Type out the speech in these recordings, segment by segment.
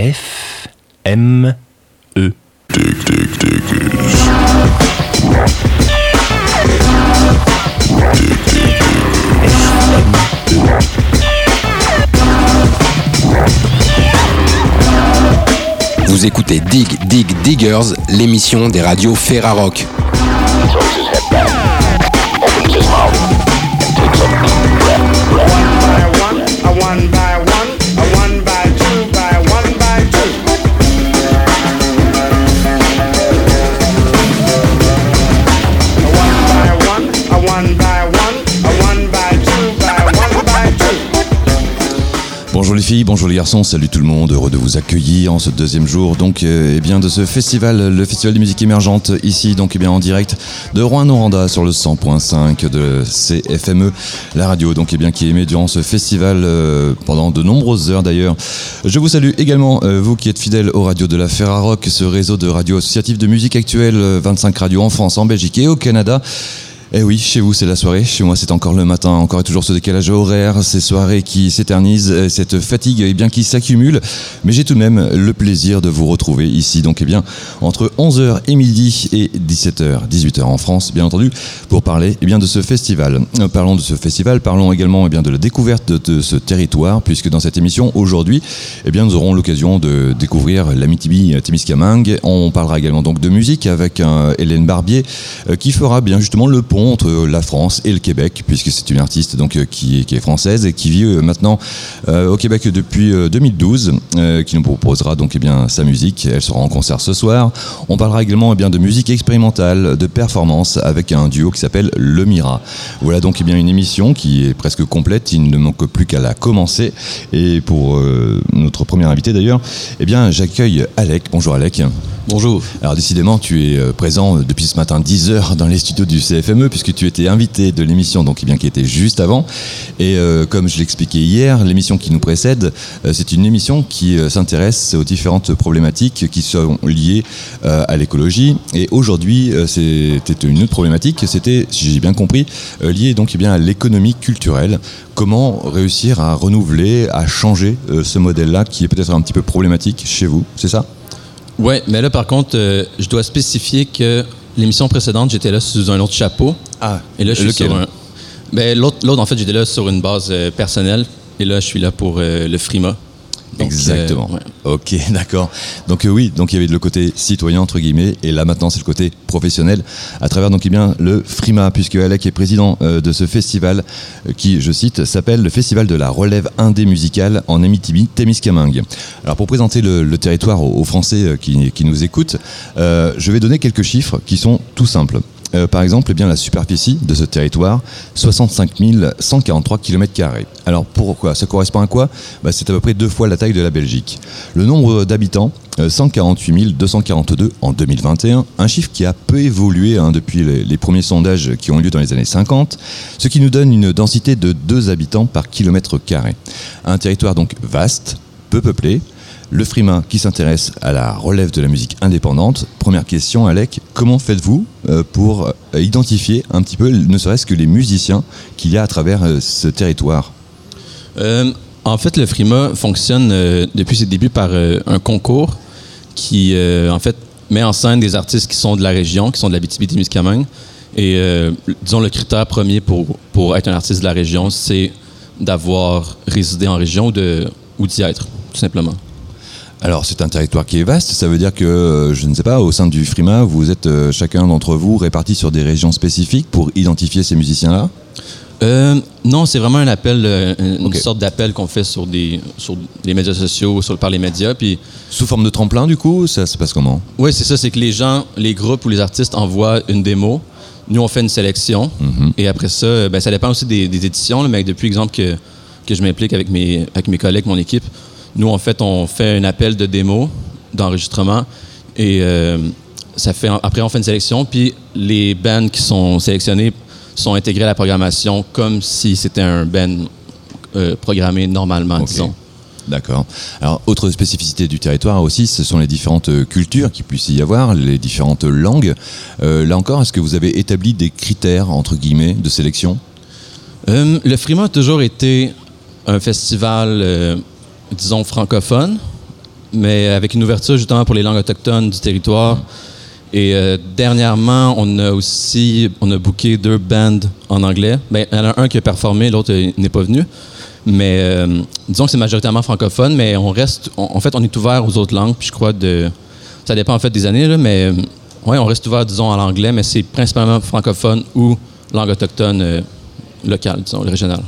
F M E. Vous écoutez Dig Dig Diggers, l'émission des radios Ferrarock. Bonjour les garçons, salut tout le monde, heureux de vous accueillir en ce deuxième jour donc euh, eh bien de ce festival, le festival de musique émergente ici donc eh bien en direct de Rouen-Noranda sur le 100.5 de CFME, la radio donc eh bien qui durant ce festival euh, pendant de nombreuses heures d'ailleurs. Je vous salue également euh, vous qui êtes fidèles aux radios de la Ferrarock, ce réseau de radios associatives de musique actuelle, euh, 25 radios en France, en Belgique et au Canada. Eh oui, chez vous c'est la soirée, chez moi c'est encore le matin, encore et toujours ce décalage horaire, ces soirées qui s'éternisent, euh, cette fatigue eh bien qui s'accumule, mais j'ai tout de même le plaisir de vous retrouver ici. Donc eh bien entre 11h et midi et 17h, 18h en France bien entendu pour parler eh bien de ce festival. Euh, Parlons de ce festival, parlons également eh bien de la découverte de, ce territoire puisque dans cette émission aujourd'hui eh bien nous aurons l'occasion de découvrir l'Amitibi Témiscamingue. On parlera également donc de musique avec euh, Hélène Barbier euh, qui fera bien justement le pont entre la France et le Québec puisque c'est une artiste donc euh, qui, est- française et qui vit euh, maintenant euh, au Québec depuis euh, 2012 euh, qui nous proposera donc eh bien sa musique. Elle sera en concert ce soir. On parlera également eh bien de musique expérimentale, de performance avec un duo qui s'appelle Le Mira. Voilà donc eh bien une émission qui est presque complète. Il ne manque plus qu'à la commencer. Et pour euh, notre premier invité d'ailleurs, eh bien j'accueille Alec. Bonjour Alec. Bonjour. Alors décidément, tu es euh, présent euh, depuis ce matin 10 heures dans les studios du CFME puisque tu étais invité de l'émission donc eh bien qui était juste avant. Et euh, comme je l'expliquais hier, l'émission qui nous précède, c'est une émission qui s'intéresse aux différentes problématiques qui sont liées à l'écologie. Et aujourd'hui, c'était une autre problématique. C'était, si j'ai bien compris, euh, lié donc eh bien à l'économie culturelle. Comment réussir à renouveler, à changer ce modèle-là qui est peut-être un petit peu problématique chez vous, c'est ça? Ouais, mais là, par contre, euh, je dois spécifier que l'émission précédente, j'étais là sous un autre chapeau. Ah, Et là, je suis sur un. Ben, l'autre, l'autre, en fait, j'étais là sur une base euh, personnelle. Et là, je suis là pour euh, le Frima. Donc, Exactement. euh, ouais. Ok, d'accord. Donc euh, oui, donc il y avait le côté citoyen entre guillemets, et là maintenant c'est le côté professionnel à travers donc eh bien le Frima, puisque Alec est président euh, de ce festival qui, je cite, s'appelle le Festival de la relève indé musicale en Amitibi, Témiscamingue. Alors pour présenter le, le territoire aux, aux Français qui, qui nous écoutent, je vais donner quelques chiffres qui sont tout simples. Euh, par exemple, eh bien, la superficie de ce territoire, 65 143 km. Alors pourquoi? Ça correspond à quoi? Bah, C'est à peu près deux fois la taille de la Belgique. Le nombre d'habitants, euh, 148 242 en 2021, un chiffre qui a peu évolué hein, depuis les, premiers sondages qui ont eu lieu dans les années 50, ce qui nous donne une densité de 2 habitants par kilomètre carré. Un territoire donc vaste, peu peuplé, le Frima qui s'intéresse à la relève de la musique indépendante. Première question, Alec, comment faites-vous euh, pour euh, identifier un petit peu, ne serait-ce que les musiciens qu'il y a à travers euh, ce territoire? En fait, le Frima fonctionne depuis ses débuts par un concours qui, en fait, met en scène des artistes qui sont de la région, qui sont de la BTB-Témiscamingue. Et, disons, le critère premier pour, pour être un artiste de la région, c'est d'avoir résidé en région ou d'y être, tout simplement. Alors c'est un territoire qui est vaste, ça veut dire que, euh, je ne sais pas, au sein du Frima, vous êtes euh, chacun d'entre vous répartis sur des régions spécifiques pour identifier ces musiciens-là? Euh, non, c'est vraiment un appel, euh, une sorte d'appel qu'on fait sur des sur les médias sociaux, sur, par les médias. Puis, Sous forme de tremplin du coup, ça se passe comment? Oui, c'est ça, c'est que les gens, les groupes ou les artistes envoient une démo. Nous, on fait une sélection. Et après ça, ben, ça dépend aussi des, des éditions. là, mais depuis exemple que, que je m'implique avec mes, avec mes collègues, mon équipe, nous, en fait, on fait un appel de démo, d'enregistrement. Et euh, ça fait, après, on fait une sélection. Puis les bands qui sont sélectionnés sont intégrés à la programmation comme si c'était un band euh, programmé normalement, disons. D'accord. Alors, autre spécificité du territoire aussi, ce sont les différentes cultures qui puissent y avoir, les différentes langues. Euh, là encore, est-ce que vous avez établi des critères, entre guillemets, de sélection? Euh, le Frima a toujours été un festival, disons, francophone. mais avec une ouverture justement pour les langues autochtones du territoire. Et euh, dernièrement, on a aussi on a booké deux bands en anglais. Ben, il y en a un qui a performé, l'autre euh, n'est pas venu. Mais euh, disons que c'est majoritairement francophone, mais on reste, en fait, on est ouvert aux autres langues. Puis je crois de, ça dépend en fait des années, mais on reste ouvert, disons, à l'anglais, mais c'est principalement francophone ou langue autochtone locale, disons, régionale.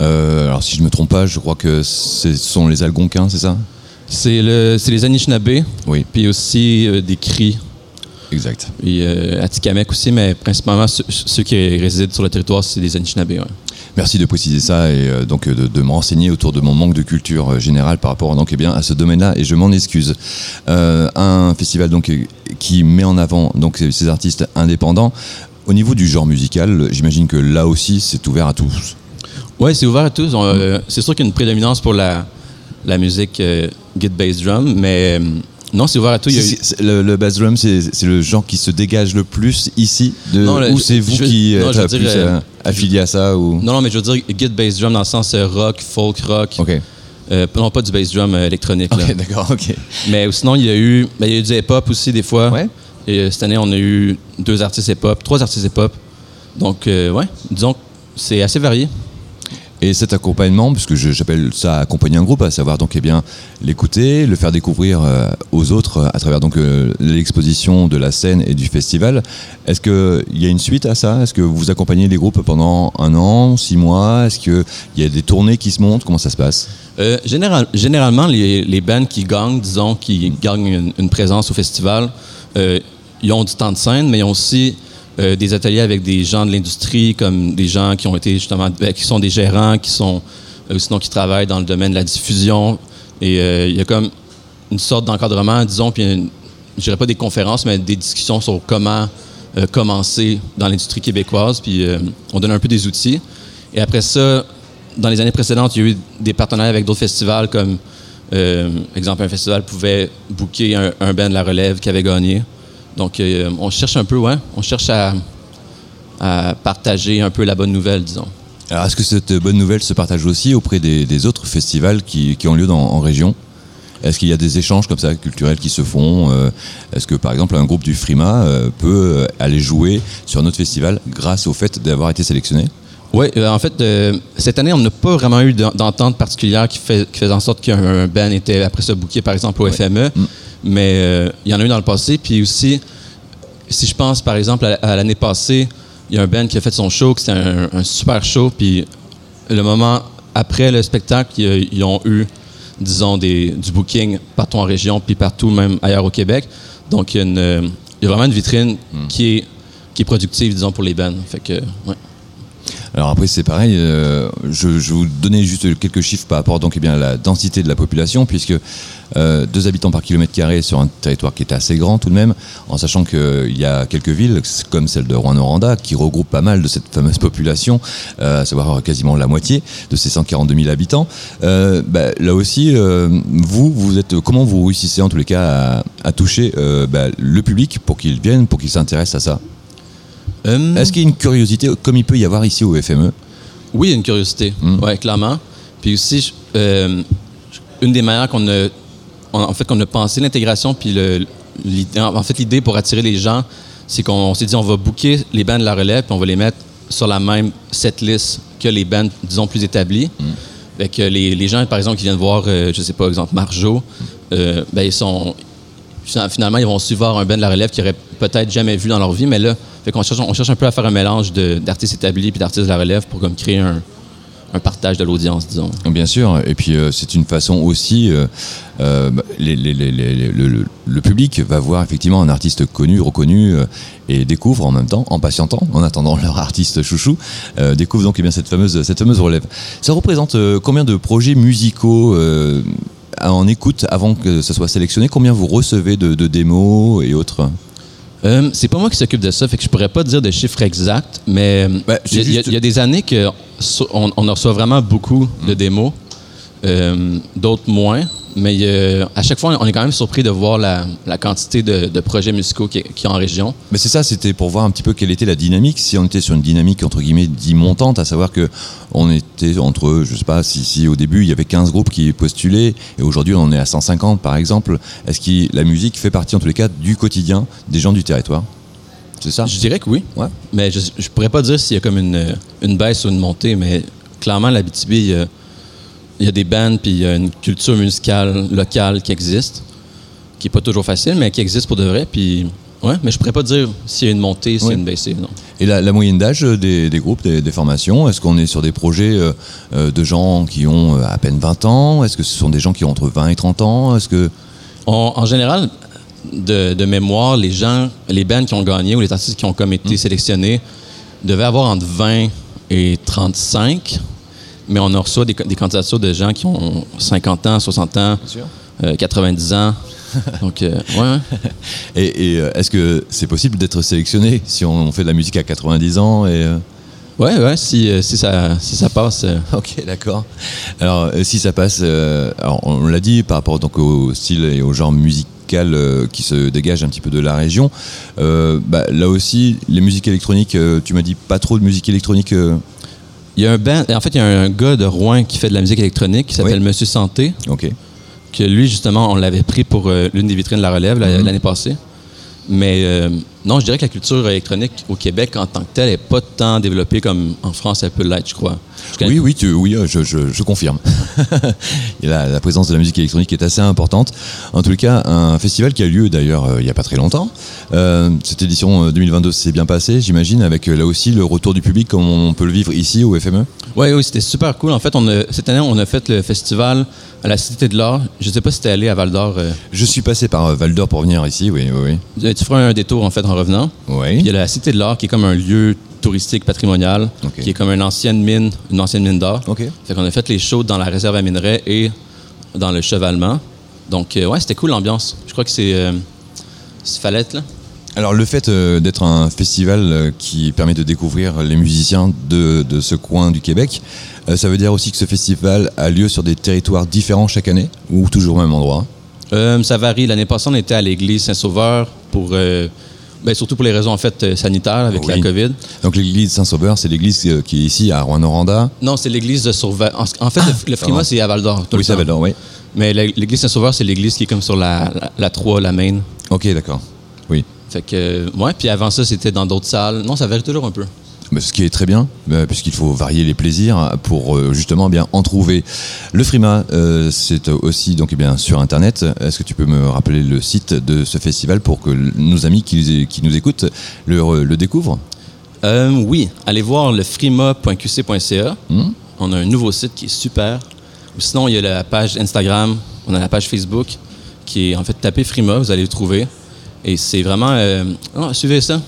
Euh, alors si je me trompe pas, je crois que ce sont les Algonquins, c'est ça? C'est le, les Anishinaabe, Oui, puis aussi euh, des Cris, exact. puis euh, Atikamekw aussi, mais principalement ceux, ceux qui résident sur le territoire, c'est des Anishinaabe. ouais. Merci de préciser ça et euh, donc de, de me renseigner autour de mon manque de culture euh, générale par rapport donc eh bien à ce domaine-là et je m'en excuse. Euh, un festival donc qui met en avant donc ces artistes indépendants. Au niveau du genre musical, j'imagine que là aussi c'est ouvert à tous. Oui, c'est ouvert à tous. Euh, c'est sûr qu'il y a une prédominance pour la, la musique euh, git bass drum, mais euh, non, c'est ouvert à tous. Eu- le, le bass drum, c'est le genre qui se dégage le plus ici de, Non, le- ou c'est vous je- qui non, êtes je plus euh, euh, affilié à ça ou? Non, non, mais je veux dire git bass drum dans le sens euh, rock, folk rock. Ok. Euh, non, pas du bass drum euh, électronique. Ok, d'accord, ok. Mais sinon, il y a eu, ben, il y a eu du hip-hop aussi des fois. Ouais. Et euh, cette année, on a eu deux artistes hip-hop, trois artistes hip-hop. Donc, euh, ouais, disons que c'est assez varié. Et cet accompagnement, puisque j'appelle ça accompagner un groupe, à savoir donc eh bien l'écouter, le faire découvrir euh, aux autres euh, à travers donc euh, l'exposition de la scène et du festival. Est-ce que il y a une suite à ça? Est-ce que vous accompagnez les groupes pendant un an, six mois? Est-ce que il y a des tournées qui se montent? Comment ça se passe? Euh, général- généralement, les, les bands qui gagnent, disons, qui gagnent une, une présence au festival, ils ont du temps de scène, mais ils ont aussi euh, des ateliers avec des gens de l'industrie, comme des gens qui ont été justement, ben, qui sont des gérants, qui sont, euh, sinon qui travaillent dans le domaine de la diffusion. Et euh, il y a comme une sorte d'encadrement, disons, puis je dirais pas des conférences, mais des discussions sur comment commencer dans l'industrie québécoise, puis on donne un peu des outils. Et après ça, dans les années précédentes, il y a eu des partenariats avec d'autres festivals, comme, exemple, un festival pouvait booker un, un band de la relève qui avait gagné. Donc, euh, on cherche un peu, ouais, on cherche à, à partager un peu la bonne nouvelle, disons. Alors est-ce que cette bonne nouvelle se partage aussi auprès des, des autres festivals qui, qui ont lieu dans, en région? Est-ce qu'il y a des échanges comme ça culturels qui se font Euh, Est-ce que par exemple un groupe du Frima euh, peut aller jouer sur notre festival grâce au fait d'avoir été sélectionné? Oui, en fait, euh, cette année, on n'a pas vraiment eu d'en- d'entente particulière qui, fait, qui faisait en sorte qu'un band était après ça booké, par exemple, au FME. Mais euh, il y en a eu dans le passé. Puis aussi, si je pense, par exemple, à, à l'année passée, il y a un band qui a fait son show, que c'était un, un super show. Puis le moment après le spectacle, ils ont eu, disons, des, du booking partout en région, puis partout, même ailleurs au Québec. Donc, il y a, une, euh, il y a vraiment une vitrine qui, est, qui est productive, disons, pour les bands. Fait que, ouais. Alors après c'est pareil, euh, je, je vous donner juste quelques chiffres par rapport donc eh bien à la densité de la population puisque euh, deux habitants par kilomètre carré sur un territoire qui est assez grand tout de même, en sachant qu'il y a quelques villes comme celle de Rouen-Noranda qui regroupe pas mal de cette fameuse population, euh, à savoir quasiment la moitié de ces 142 000 habitants. Euh, bah, là aussi, euh, vous, vous êtes comment vous réussissez en tous les cas à, toucher euh, bah, le public pour qu'il vienne, pour qu'il s'intéresse à ça? Hum, Est-ce qu'il y a une curiosité comme il peut y avoir ici au FME Oui, il y a une curiosité. Mm. Oui, clairement. Puis aussi, euh, une des manières qu'on a, on- en fait, qu'on a pensé l'intégration, puis le, l'idée- en fait, l'idée pour attirer les gens, c'est qu'on s'est dit, on va booker les bands de la relève, puis on va les mettre sur la même setlist que les bands, disons, plus établis. Fait que les, les gens, par exemple, qui viennent voir, euh, je sais pas, exemple, Marjo, euh, ben, ils sont, finalement, ils vont suivre un band de la relève qu'ils n'auraient peut-être jamais vu dans leur vie, mais là, on cherche un peu à faire un mélange d'artistes établis puis d'artistes de la relève pour comme créer un, partage de l'audience, disons. Bien sûr, et puis euh, c'est une façon aussi, euh, euh, le, public va voir effectivement un artiste connu, reconnu, et découvre en même temps, en patientant, en attendant leur artiste chouchou, découvre donc eh bien, cette, fameuse, cette fameuse relève. Ça représente combien de projets musicaux en écoute avant que ça soit sélectionné? Combien vous recevez de, de démos et autres? Euh, c'est pas moi qui s'occupe de ça, fait que je pourrais pas dire de chiffres exacts, mais Ben, c'est il y, a- y des années que so- on, on en reçoit vraiment beaucoup de démos. Euh, D'autres moins. Mais euh, à chaque fois, on est quand même surpris de voir la, la quantité de, de projets musicaux qui, qui y a en région. Mais c'est ça, c'était pour voir un petit peu quelle était la dynamique. Si on était sur une dynamique entre guillemets dit montante, à savoir que on était entre, je sais pas, si, si au début il y avait 15 groupes qui postulaient et aujourd'hui on en est à 150 par exemple, est-ce que la musique fait partie en tous les cas du quotidien des gens du territoire? C'est ça? Je dirais que oui. Ouais. Mais je, je pourrais pas dire s'il y a comme une, une baisse ou une montée, mais clairement, la BTB, il y a, des bands puis il y a une culture musicale locale qui existe, qui est pas toujours facile, mais qui existe pour de vrai. Puis, ouais, mais je pourrais pas dire s'il y a une montée, s'il y a une baissée, non. Et la, la moyenne d'âge des, des groupes, des, des formations, est-ce qu'on est sur des projets euh, euh, de gens qui ont euh, à peine 20 ans? Est-ce que ce sont des gens qui ont entre 20 et 30 ans? Est-ce que On- en général, de, de mémoire, les gens, les bands qui ont gagné ou les artistes qui ont comme été sélectionnés devaient avoir entre 20 et 35, mais on a reçu des, des candidatures de gens qui ont 50 ans, 60 ans, euh, 90 ans. Donc, euh, ouais, et, et, euh, est-ce que c'est possible d'être sélectionné si on fait de la musique à 90 ans et euh, Ouais, ouais, si, euh, si, ça, si ça passe. euh, Ok, d'accord. Alors, euh, si ça passe, euh, alors, on l'a dit par rapport donc au style et au genre musical euh, qui se dégage un petit peu de la région. euh, bah, là aussi, les musiques électroniques, euh, tu m'as dit pas trop de musique électronique. euh, Il y a un band, en fait, il y a un gars de Rouen qui fait de la musique électronique qui s'appelle Oui. Monsieur Santé, ok. que lui, justement, on l'avait pris pour euh, l'une des vitrines de la relève la- l'année passée. Mais euh, non, je dirais que la culture électronique au Québec en tant que telle n'est pas tant développée comme en France elle peut l'être, je crois. Je Oui, oui, tu, oui, euh, je, je, je confirme. La, la présence de la musique électronique est assez importante. En tout cas, un festival qui a lieu d'ailleurs euh, il n'y a pas très longtemps. Euh, cette édition euh, 2022 s'est bien passée, j'imagine, avec là aussi le retour du public comme on peut le vivre ici au FME. Oui, oui, c'était super cool. En fait, on a- cette année, on a fait le festival à la Cité de l'Art. Je ne sais pas si tu allé à Val d'Or. euh, Je suis passé par Val d'Or pour venir ici, oui, oui, tu feras un détour, en fait, en revenant. oui. Puis il y a la Cité de l'Art qui est comme un lieu touristique patrimonial, qui est comme une ancienne mine, une ancienne mine d'or. Ok. Fait qu'on a fait les shows dans la réserve à minerais et dans le chevalement. Donc, euh, ouais, c'était cool l'ambiance. Je crois que c'est. Euh, être là. Alors le fait euh, d'être un festival euh, qui permet de découvrir les musiciens de, de ce coin du Québec, euh, ça veut dire aussi que ce festival a lieu sur des territoires différents chaque année ou toujours au même endroit? Ça varie. L'année passée, on était à l'église Saint-Sauveur pour. Ben, surtout pour les raisons en fait euh, sanitaires avec Oui. la COVID. Donc l'église Saint-Sauveur, c'est l'église euh, qui est ici à Rouen-Noranda. Non, c'est l'église de Sauveur. En, fait, le, le Frima, pardon. c'est à Val d'Or. tout Oui, le ça temps. va alors, oui. Mais l'église Saint-Sauveur, c'est l'église qui est comme sur la, la, la 3, la main. Ok, d'accord. Oui. Fait que, euh, ouais, puis avant ça, c'était dans d'autres salles. Non, ça varie toujours un peu. Mais ce qui est très bien, euh, puisqu'il faut varier les plaisirs pour euh, justement bien en trouver. Le Frima, euh, c'est aussi donc eh bien sur Internet. Est-ce que tu peux me rappeler le site de ce festival pour que nos amis qui, qui nous écoutent le, le découvrent? Euh, oui, allez voir le frima.qc.ca. Hmm? On a un nouveau site qui est super. Ou sinon, il y a la page Instagram, on a la page Facebook qui est en fait tapez Frima, vous allez le trouver. Et c'est vraiment. euh, oh, suivez ça.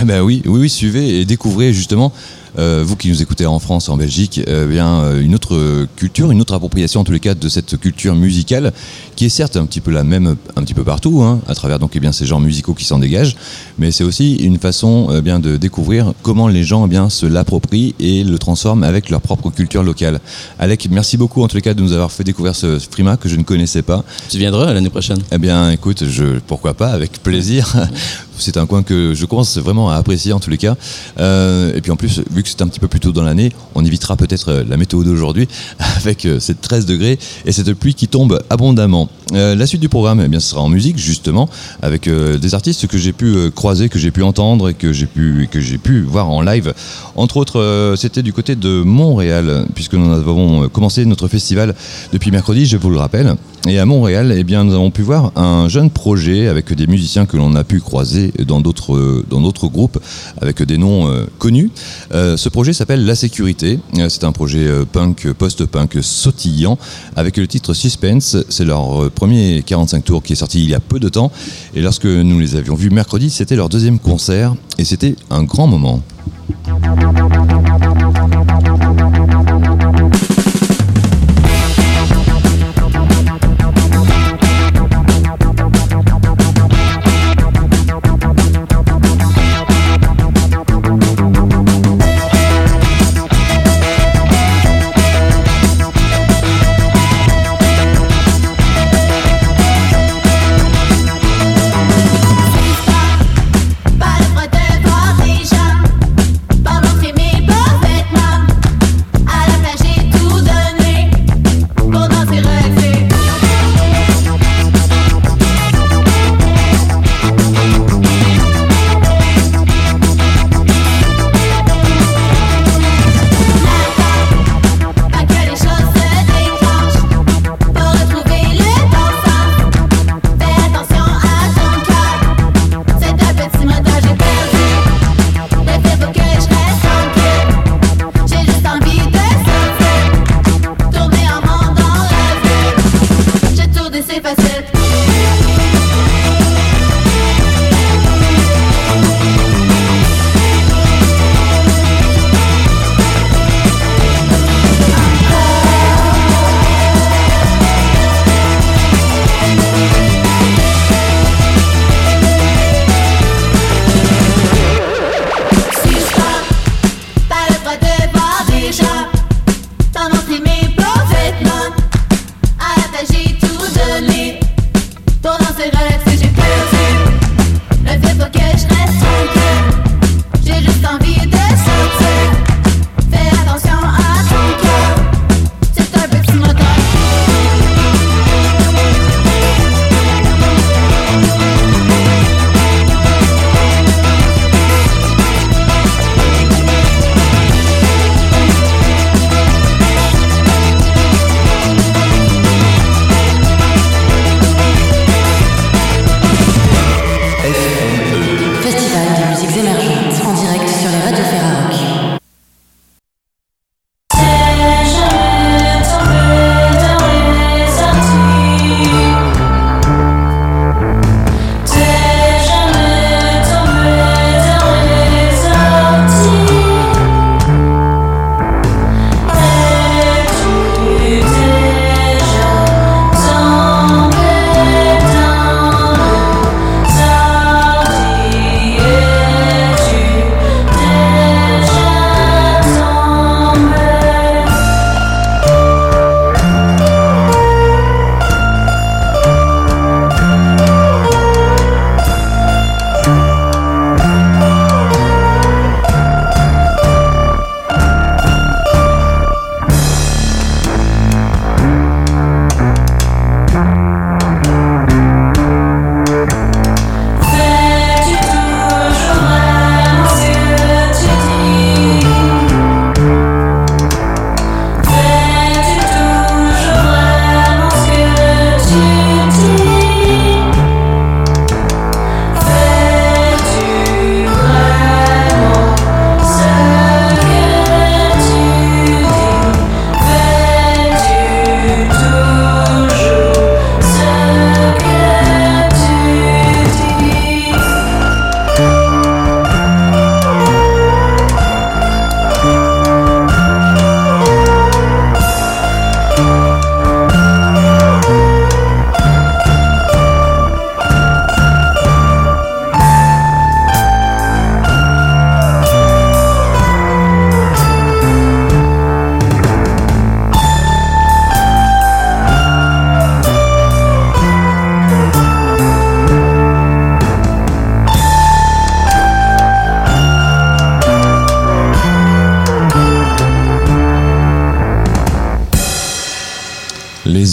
Eh ben oui, oui, oui, suivez et découvrez justement, euh, vous qui nous écoutez en France, en Belgique, euh, bien euh, une autre culture, une autre appropriation en tous les cas de cette culture musicale, qui est certes un petit peu la même un petit peu partout, hein, à travers donc eh bien ces genres musicaux qui s'en dégagent, mais c'est aussi une façon bien de découvrir comment les gens eh bien se l'approprient et le transforment avec leur propre culture locale. Alec, merci beaucoup en tous les cas de nous avoir fait découvrir ce Frima que je ne connaissais pas. Tu viendras l'année prochaine? Eh bien, écoute, je, pourquoi pas, avec plaisir. C'est un coin que je commence vraiment à apprécier en tous les cas. Euh, et puis en plus, vu que c'est un petit peu plus tôt dans l'année, on évitera peut-être euh, la météo d'aujourd'hui avec euh, ces 13 degrés et cette pluie qui tombe abondamment. La suite du programme, eh bien, ce sera en musique justement, avec des artistes que j'ai pu croiser, que j'ai pu entendre et que j'ai pu, voir en live. Entre autres, c'était du côté de Montréal, puisque nous avons commencé notre festival depuis mercredi, je vous le rappelle. Et à Montréal, eh bien, nous avons pu voir un jeune projet avec des musiciens que l'on a pu croiser dans d'autres euh, groupes avec des noms euh, connus. Euh, ce projet s'appelle La Sécurité. C'est un projet punk, post-punk sautillant avec le titre Suspense. C'est leur premier 45 tours qui est sorti il y a peu de temps. Et lorsque nous les avions vus mercredi, c'était leur deuxième concert et c'était un grand moment.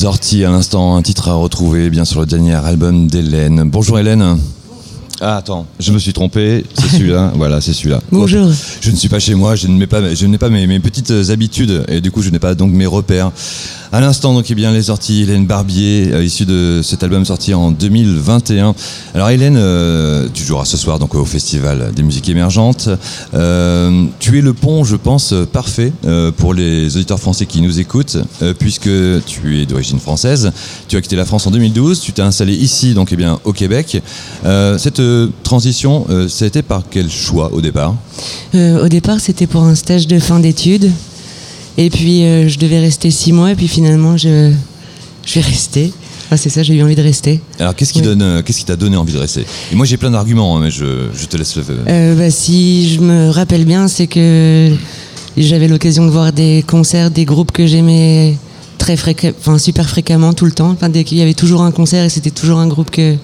Orties à l'instant, un titre à retrouver bien sur le dernier album d'Hélène. Bonjour Hélène. Ah attends, je me suis trompé, c'est celui-là, voilà c'est celui-là. Bonjour. Je ne suis pas chez moi, je mets pas, je n'ai pas mes, mes petites habitudes et du coup je n'ai pas donc mes repères. À l'instant donc eh bien les sorties Hélène Barbier euh, issue de cet album sorti en 2021. Alors Hélène, euh, tu joueras ce soir donc au festival des musiques émergentes. Euh, tu es le pont, je pense, euh, parfait euh, pour les auditeurs français qui nous écoutent, euh, puisque tu es d'origine française. Tu as quitté la France en 2012, tu t'es installé ici donc eh bien au Québec. Euh, cette transition, euh, été par quel choix au départ Euh, au départ, c'était pour un stage de fin d'études. Et puis, euh, je devais rester six mois. Et puis, finalement, je, je vais rester. Ah, c'est ça, j'ai eu envie de rester. Alors qu'est-ce qui Oui. donne, qu'est-ce qui t'a donné envie de rester Et moi j'ai plein d'arguments, hein, mais je, je te laisse le. Euh, bah, si je me rappelle bien, c'est que j'avais l'occasion de voir des concerts, des groupes que j'aimais très fréquemment, enfin super fréquemment, tout le temps. Enfin, dès qu'il y avait toujours un concert et c'était toujours un groupe que,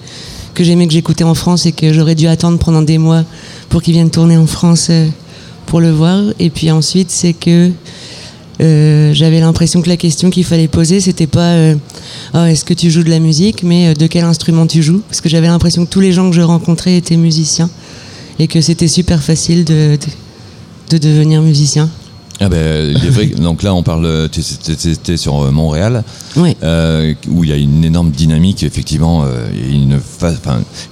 que j'aimais, que j'écoutais en France et que j'aurais dû attendre pendant des mois pour qu'ils viennent tourner en France euh, pour le voir. Et puis ensuite, c'est que euh, j'avais l'impression que la question qu'il fallait poser, c'était pas euh, Ah, est-ce que tu joues de la musique, mais de quel instrument tu joues? Parce que j'avais l'impression que tous les gens que je rencontrais étaient musiciens et que c'était super facile de, de devenir musicien. Ah ben, il est vrai. donc là, on parle. tu étais sur euh, Montréal, Ouais. euh, où il y a une énorme dynamique, effectivement, euh, une,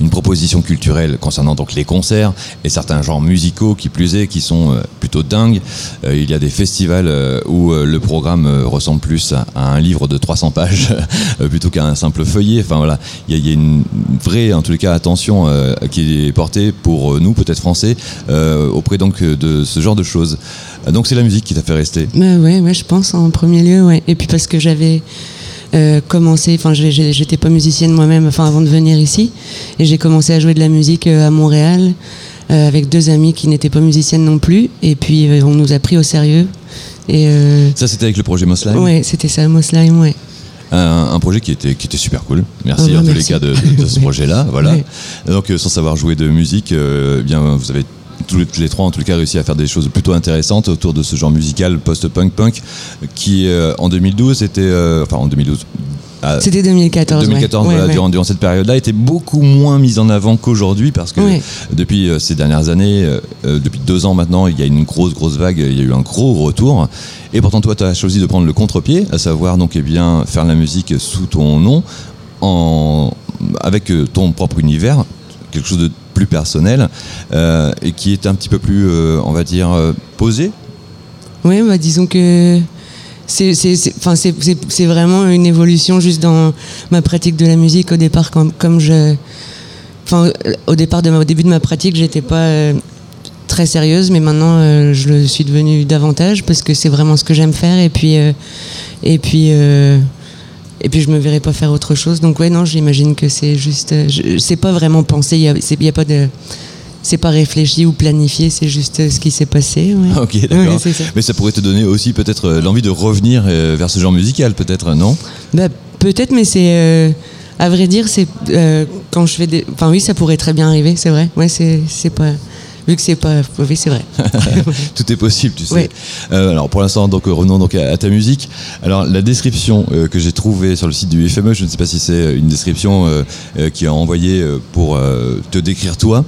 une proposition culturelle concernant donc les concerts et certains genres musicaux qui plus est, qui sont euh, plutôt dingues. Euh, il y a des festivals où le programme ressemble plus à, un livre de 300 pages plutôt qu'à un simple feuillet. Enfin voilà, il y a, il y a une vraie, en tous les cas, attention euh, qui est portée pour nous, peut-être français, euh, auprès donc de ce genre de choses. Euh, Donc c'est la musique qui t'a fait rester. Ouais, ouais, ouais, je pense en premier lieu, ouais. Et puis parce que j'avais euh, commencé, enfin, j'étais pas musicienne moi-même, enfin, avant de venir ici, et j'ai commencé à jouer de la musique euh, à Montréal euh, avec deux amis qui n'étaient pas musiciennes non plus, et puis euh, on nous a pris au sérieux. Et euh, Ça c'était avec le projet Moslime. ouais, c'était ça, Moslime, ouais. Un, un projet qui était, qui était super cool. Merci Ah ouais, en tous les cas de, de- de ce projet-là. Voilà. Ouais. Donc, euh, sans savoir jouer de musique, euh, eh bien, vous avez tous les- trois en tout cas réussi à faire des choses plutôt intéressantes autour de ce genre musical post-punk punk qui euh, en 2012 était euh, enfin en 2012 à- C'était 2014. ouais. 2014 Ouais, voilà, ouais. Durant, durant cette période-là était beaucoup moins mise en avant qu'aujourd'hui parce que depuis euh, ces dernières années, euh, depuis deux ans maintenant, il y a une grosse grosse vague, il y a eu un gros retour. Et pourtant toi, tu as choisi de prendre le contre-pied, à savoir donc eh bien faire la musique sous ton nom, en, avec ton propre univers, quelque chose de plus personnel euh, et qui est un petit peu plus, euh, on va dire, euh, posé. Oui, bah, disons que c'est vraiment une évolution juste dans ma pratique de la musique. Au départ, comme, comme je. Enfin, au départ, de au début de ma pratique, j'étais pas très sérieuse, mais maintenant, je le suis devenue davantage parce que c'est vraiment ce que j'aime faire. Et puis. et puis. Et puis je me verrais pas faire autre chose. Donc ouais, non, j'imagine que c'est juste, euh, c'est pas vraiment pensé. Il y a, c'est- il y a pas de, c'est pas réfléchi ou planifié. C'est juste euh, ce qui s'est passé. ouais. Ah, ok, d'accord. Ouais. Mais ça pourrait te donner aussi peut-être euh, l'envie de revenir vers ce genre musical, peut-être, non? Bah, peut-être, mais c'est. euh, à vrai dire, c'est. euh, quand je fais des. Enfin, oui, ça pourrait très bien arriver, c'est vrai. Ouais, c'est pas. Vu que c'est pas. Oui, c'est vrai. Tout est possible, tu sais. Ouais. Euh, alors pour l'instant, donc euh, revenons donc à, à ta musique. Alors la description euh, que j'ai trouvée sur le site du FME, je ne sais pas si c'est une description euh, euh, qui a envoyé euh, pour euh, te décrire toi,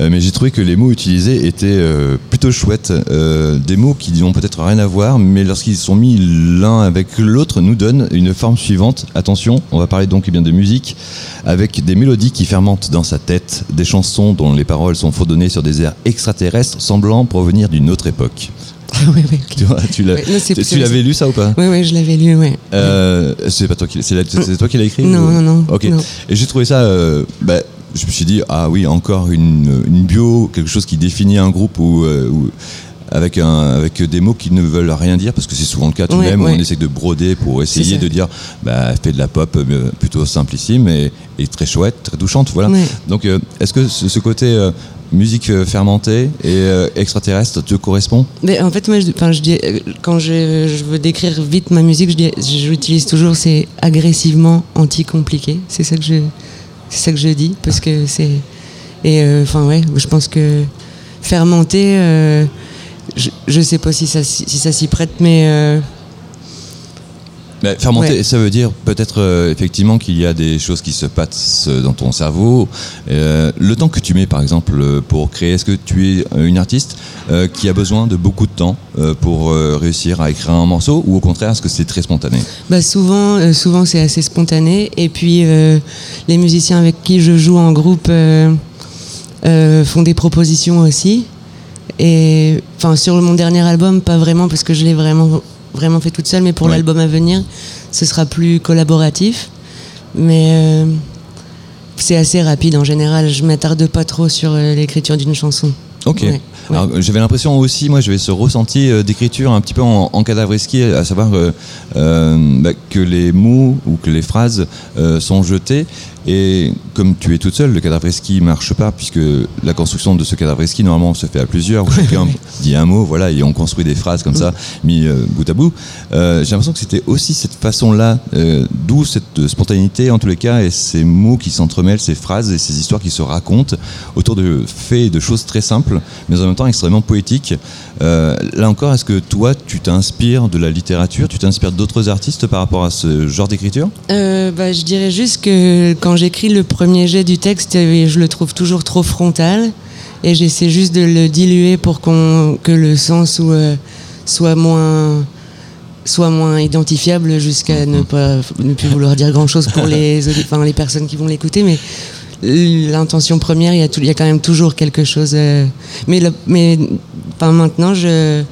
euh, mais j'ai trouvé que les mots utilisés étaient euh, plutôt chouettes. Euh, des mots qui n'ont peut-être rien à voir, mais lorsqu'ils sont mis l'un avec l'autre, nous donnent une forme suivante. Attention, on va parler donc eh bien de musique avec des mélodies qui fermentent dans sa tête, des chansons dont les paroles sont fredonnées sur des airs extraterrestres semblant provenir d'une autre époque. oui, oui. Tu vois, tu l'avais lu ça ou pas? Oui, oui, je l'avais lu, ouais. Euh, C'est pas toi qui, c'est la- c'est toi qui l'as écrit Non, ou- non, non, Ok. non. Et j'ai trouvé ça. euh, bah, je me suis dit ah oui encore une, une bio, quelque chose qui définit un groupe ou avec un avec des mots qui ne veulent rien dire parce que c'est souvent le cas tout de Ouais, même ouais. on essaie de broder pour essayer de dire bah fais de la pop euh, plutôt simplissime et, et très chouette, très touchante voilà. Ouais. Donc euh, est-ce que ce, ce côté euh, musique euh, fermentée et extraterrestre te correspond? Mais en fait, moi, je, enfin, je dis, quand je, je veux décrire vite ma musique, j'utilise toujours c'est agressivement anti-compliqué. C'est ça que je, c'est ça que je dis parce que c'est et enfin ouais, je pense que fermenter, je, je sais pas si ça si ça s'y prête, mais euh, Bah, fermenter, Ouais. ça veut dire peut-être euh, effectivement qu'il y a des choses qui se passent dans ton cerveau. Euh, le temps que tu mets, par exemple, euh, pour créer, est-ce que tu es euh, une artiste euh, qui a besoin de beaucoup de temps euh, pour euh, réussir à écrire un morceau, ou au contraire, est-ce que c'est très spontané? Bah souvent, euh, souvent c'est assez spontané. Et puis euh, les musiciens avec qui je joue en groupe euh, euh, font des propositions aussi. Et enfin sur mon dernier album, pas vraiment parce que je l'ai vraiment vraiment fait toute seule, mais pour Ouais. l'album à venir, ce sera plus collaboratif. Mais euh, c'est assez rapide en général. Je m'attarde pas trop sur euh, l'écriture d'une chanson. Ok. Ouais, Alors, j'avais l'impression aussi, moi, j'avais ce ressenti euh, d'écriture un petit peu en, en cadavresque, à savoir euh, euh, bah, que les mots ou que les phrases euh, sont jetés. Et comme tu es toute seule, le cadavreski marche pas, puisque la construction de ce cadavreski, normalement, se fait à plusieurs, où chacun dit un mot, voilà, et on construit des phrases comme ça, mis euh, bout à bout. Euh, J'ai l'impression que c'était aussi cette façon-là, euh, d'où cette spontanéité, en tous les cas, et ces mots qui s'entremêlent, ces phrases et ces histoires qui se racontent autour de faits et de choses très simples, mais en même temps extrêmement poétiques. Euh, là encore, est-ce que toi, tu t'inspires de la littérature, tu t'inspires d'autres artistes par rapport à ce genre d'écriture? Euh, bah, je dirais juste que quand j'écris le premier jet du texte, euh, je le trouve toujours trop frontal et j'essaie juste de le diluer pour qu'on que le sens euh, soit moins soit moins identifiable jusqu'à ne pas ne plus vouloir dire grand chose pour les enfin, les personnes qui vont l'écouter mais l'intention première il y a tout- il y a quand même toujours quelque chose euh, mais le- mais enfin maintenant je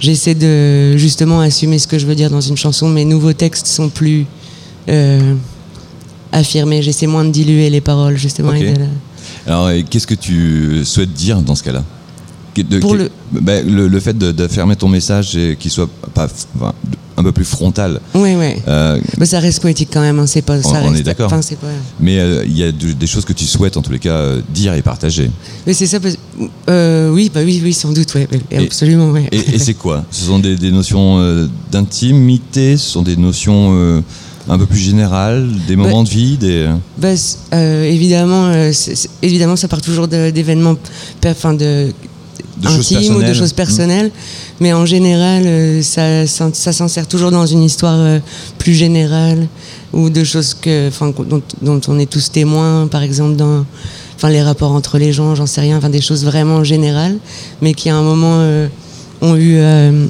j'essaie de justement assumer ce que je veux dire dans une chanson. Mes nouveaux textes sont plus euh, affirmés. J'essaie moins de diluer les paroles justement de Alors, qu'est-ce que tu souhaites dire dans ce cas-là? Que- de- Pour que- le- bah, le, le fait de, de fermer ton message et qu'il soit pas, enfin, un peu plus frontal. Oui, oui. Euh, Bah, ça reste poétique quand même. hein, C'est pas. On- ça on reste- est d'accord. Pas. mais euh, il y a de- des choses que tu souhaites en tous les cas euh, dire et partager. Mais c'est ça. oui, bah oui, oui, sans doute, ouais, Et- absolument, ouais. Et, et c'est quoi? Ce sont des, des notions d'intimité? Ce sont des notions un peu plus général, des moments de vie, des. Bah, euh, évidemment, euh, c'est- c'est- évidemment, ça part toujours de- d'événements, enfin de, De intimes ou de choses personnelles. Mais en général, euh, ça, ça, ça s'insère toujours dans une histoire euh, plus générale ou de choses que, dont, dont on est tous témoins, par exemple dans, enfin, les rapports entre les gens, j'en sais rien, enfin, des choses vraiment générales, mais qui à un moment euh, ont eu, euh,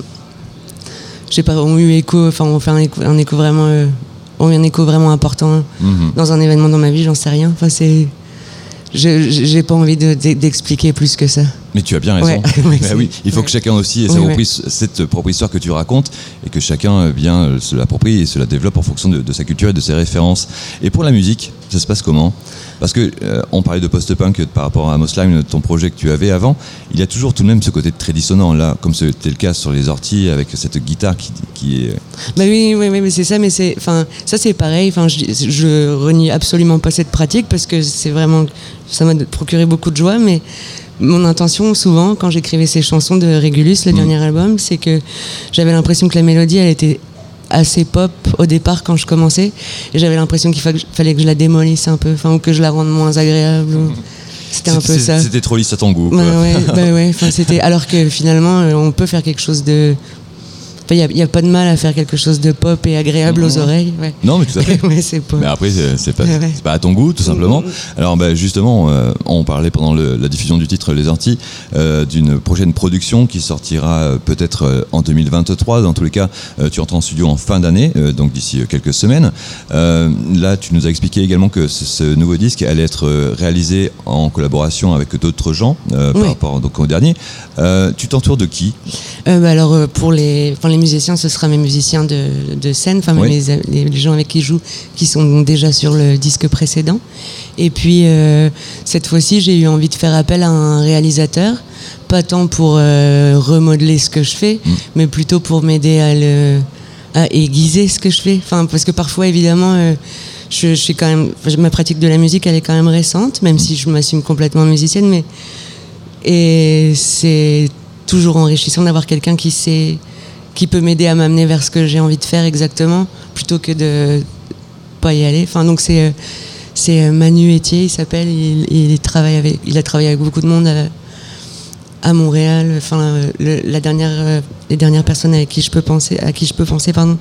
je sais pas, ont eu écho, enfin, ont fait un écho, un écho vraiment, euh, ont eu un écho vraiment important Mhm. dans un événement dans ma vie, j'en sais rien. Enfin, c'est, j'ai pas envie de- de- d'expliquer plus que ça. Mais tu as bien raison. Ouais, Bah oui, il faut que chacun aussi his- cette propre histoire que tu racontes et que chacun euh, bien euh, se l'approprie et se la développe en fonction de, de sa culture et de ses références. Et pour la musique, ça se passe comment? Parce que euh, on parlait de post-punk par rapport à Moslime, ton projet que tu avais avant. Il y a toujours tout de même ce côté très dissonant là, comme c'était le cas sur les orties avec cette guitare qui, qui est. Bah oui, oui, oui, mais c'est ça, mais c'est, enfin, ça c'est pareil. Enfin, je, je renie absolument pas cette pratique parce que c'est vraiment, ça m'a procuré beaucoup de joie. Mais mon intention, souvent, quand j'écrivais ces chansons de Régulus, le Mm. dernier album, c'est que j'avais l'impression que la mélodie, elle était assez pop au départ quand je commençais, et j'avais l'impression qu'il fa- fallait que je la démolisse un peu, enfin, ou que je la rende moins agréable. ou- C'était un peu ça. C'était trop lisse à ton goût. Bah ouais, bah ouais, c'était alors que finalement euh, on peut faire quelque chose de il n'y a, pas de mal à faire quelque chose de pop et agréable aux oreilles ouais. Non, mais tout à fait. ouais, Mais après, c'est pas, Ouais, pas à ton goût, tout simplement. Alors, bah, justement, euh, on parlait pendant le- la diffusion du titre Les Orties euh, d'une prochaine production qui sortira euh, peut-être en 2023. Dans tous les cas, euh, tu entres en studio en fin d'année, donc d'ici quelques semaines. Là, tu nous as expliqué également que ce, ce nouveau disque allait être réalisé en collaboration avec d'autres gens par rapport donc, au dernier. Tu t'entoures de qui? Bah alors pour les, enfin, les musiciens, ce sera mes musiciens de, de scène, enfin Oui. les, les gens avec qui je joue, qui sont déjà sur le disque précédent. Et puis euh, cette fois-ci, j'ai eu envie de faire appel à un réalisateur, pas tant pour euh, remodeler ce que je fais, Mm. mais plutôt pour m'aider à le à aiguiser ce que je fais. Enfin parce que parfois évidemment. euh, je, je suis quand même, ma pratique de la musique, elle est quand même récente, même si je m'assume complètement musicienne, mais et c'est toujours enrichissant d'avoir quelqu'un qui sait, qui peut m'aider à m'amener vers ce que j'ai envie de faire exactement, plutôt que de pas y aller. Enfin, donc c'est euh, c'est euh, Manu Etier, il s'appelle. Il, il travaille avec, il a travaillé avec beaucoup de monde à, à Montréal. Enfin, euh, la dernière, euh, les dernières personnes qui je peux penser, à qui je peux penser, pardon,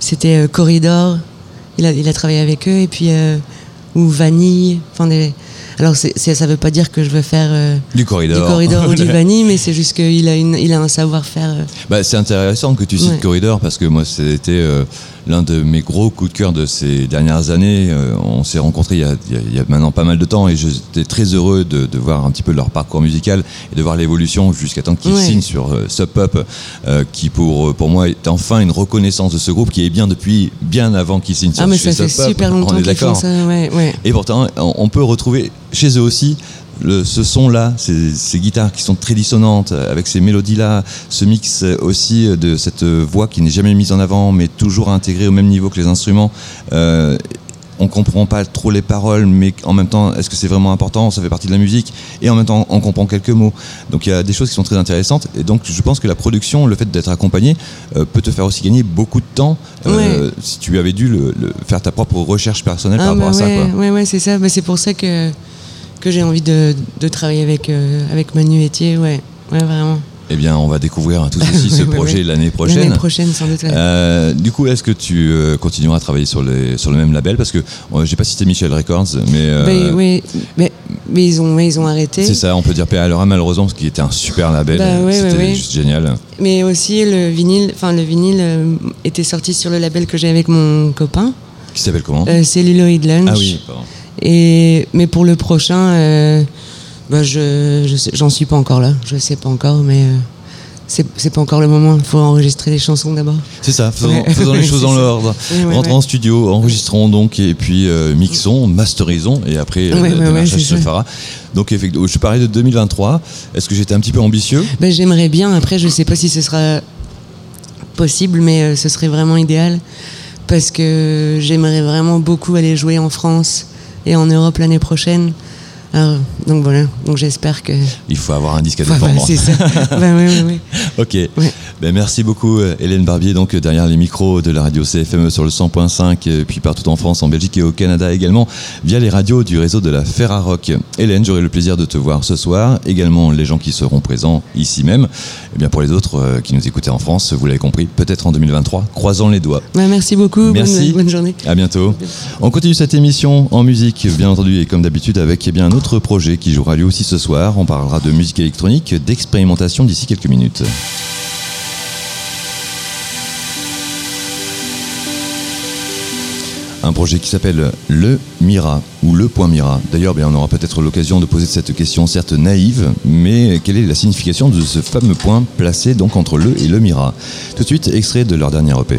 c'était euh, Corridor. Il a, il a travaillé avec eux et puis euh, ou Vanille. Enfin, des, alors ça veut pas dire que je veux faire euh, Du corridor. du corridor ou du vanille, mais c'est juste qu'il a, une, il a un savoir-faire. euh, Bah, c'est intéressant que tu cites Ouais. Corridor parce que moi c'était euh, l'un de mes gros coups de cœur de ces dernières années. On s'est rencontrés il y, a, il y a- maintenant pas mal de temps et j'étais très heureux de, de voir un petit peu leur parcours musical et de voir l'évolution jusqu'à temps qu'ils Ouais. signent sur Sub Pop qui pour, pour moi est enfin une reconnaissance de ce groupe qui est bien depuis bien avant qu'ils signent sur Ah, mais chez ça fait Sub Pop. super On longtemps est qu'ils font d'accord ouais. et pourtant, on on peut retrouver chez eux aussi le- ce son-là, ces, ces guitares qui sont très dissonantes, euh, avec ces mélodies-là, ce mix euh, aussi euh, de cette voix qui n'est jamais mise en avant, mais toujours intégrée au même niveau que les instruments. Euh, on comprend pas trop les paroles, mais en même temps, est-ce que c'est vraiment important? Ça fait partie de la musique, et en même temps, on comprend quelques mots. Donc il y a des choses qui sont très intéressantes, et donc je pense que la production, le fait d'être accompagné, euh, peut te faire aussi gagner beaucoup de temps. euh, Si tu avais dû le- le- faire ta propre recherche personnelle par Ah, rapport bah à ça, ouais, quoi. ouais, ouais, c'est ça. Bah, c'est pour ça que, que j'ai envie de, de travailler avec, euh, avec Manu Etier, ouais. Ouais, vraiment. Eh bien, on va découvrir tout ceci, ce ouais, projet ouais. l'année prochaine. L'année prochaine, sans doute. ouais. Euh, du coup, est-ce que tu euh, continueras à travailler sur, les, sur le même label? Parce que euh, j'ai pas cité Michel Records, mais euh, Bah, oui, mais, mais ils, ont, ouais, ils ont arrêté. c'est ça, on peut dire PA âme, malheureusement, parce qu'il était un super label. Bah, ouais, C'était juste génial. Mais aussi, le vinyle, enfin, le vinyle était sorti sur le label que j'ai avec mon copain. Qui s'appelle comment? Celluloid Lunch. Ah oui, pardon. Et, mais pour le prochain, euh, bah, je, j'en suis pas encore là. Je sais pas encore, mais euh, c'est, pas encore le moment. Il faut enregistrer les chansons d'abord. C'est ça, faisons, Ouais. faisons les choses dans l'ordre. Ouais, Rentrons ouais. en studio, enregistrons donc, et puis euh, mixons, masterisons, et après, euh, c'est se fera. Donc, effectivement, je parlais de 2023. Est-ce que j'étais un petit peu ambitieux? Ben, j'aimerais bien. Après, je sais pas si ce sera possible, mais euh, ce serait vraiment idéal parce que j'aimerais vraiment beaucoup aller jouer en France et en Europe l'année prochaine. Alors, donc voilà, donc j'espère que. Il faut avoir un disque à voilà, c'est ça. ben oui, oui, oui. Ok. Ouais. Ben, merci beaucoup euh, Hélène Barbier, donc euh, derrière les micros de la radio CFME sur le 100.5, euh, puis partout en France, en Belgique et au Canada également, via les radios du réseau de la Ferrarock. Hélène, j'aurai le plaisir de te voir ce soir, également les gens qui seront présents ici même. Et bien pour les autres euh, qui nous écoutaient en France, vous l'avez compris, peut-être en 2023, croisons les doigts. Ben, merci beaucoup. Merci. Bonne, bonne journée. À bientôt. On continue cette émission en musique, bien entendu, et comme d'habitude avec eh bien, un autre projet qui jouera lui aussi ce soir. On parlera de musique électronique, d'expérimentation d'ici quelques minutes. Un projet qui s'appelle Le Mira ou Le Point Mira. D'ailleurs, on aura peut-être l'occasion de poser cette question, certes naïve, mais quelle est la signification de ce fameux point placé donc entre le et le Mira? Tout de suite, extrait de leur dernier EP.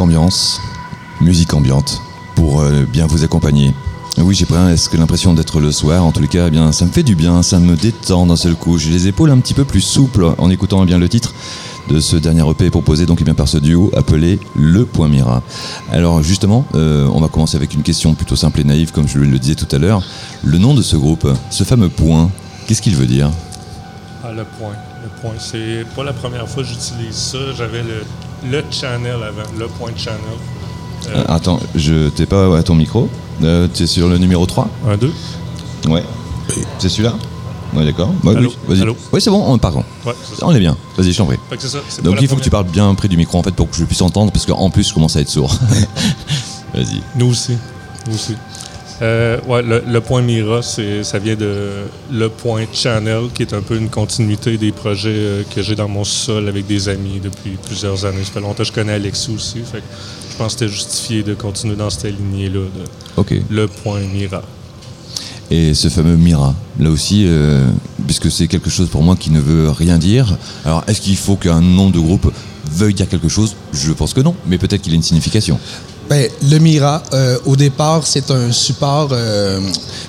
Ambiance, musique ambiante, pour euh, bien vous accompagner. Oui, j'ai presque l'impression d'être le soir. En tous les cas, eh bien, ça me fait du bien, ça me détend d'un seul coup. J'ai les épaules un petit peu plus souples en écoutant eh bien le titre de ce dernier EP proposé donc eh bien par ce duo appelé Le Point Mira. Alors justement, euh, on va commencer avec une question plutôt simple et naïve, comme je le disais tout à l'heure. Le nom de ce groupe, ce fameux point, qu'est-ce qu'il veut dire? Ah, le point. Point. C'est pas la première fois que j'utilise ça. J'avais le, le channel avant, le point channel. Euh, Attends, je t'ai pas à ton micro. Euh, tu es sur le numéro 3 un, deux. Ouais. C'est celui-là? Ouais, d'accord. Ouais, Allô? oui, vas-y. Allô? Oui, c'est bon, on, pardon. Ouais. On est bien. Vas-y, je t'en prie. Ça. Donc il faut que tu parles bien près du micro en fait pour que je puisse entendre parce qu'en plus je commence à être sourd. Vas-y. Nous aussi. Nous aussi. Euh, ouais, le, le point Mira, ça vient de le point Channel, qui est un peu une continuité des projets euh, que j'ai dans mon sol avec des amis depuis plusieurs années. Ça fait longtemps que je connais Alexis aussi. Fait que je pense que c'était justifié de continuer dans cette lignée-là le point Mira. Et ce fameux Mira, là aussi, euh, puisque c'est quelque chose pour moi qui ne veut rien dire. Alors est-ce qu'il faut qu'un nom de groupe veuille dire quelque chose? Je pense que non, mais peut-être qu'il a une signification. Ben, le Mira, euh, au départ, c'est un support euh,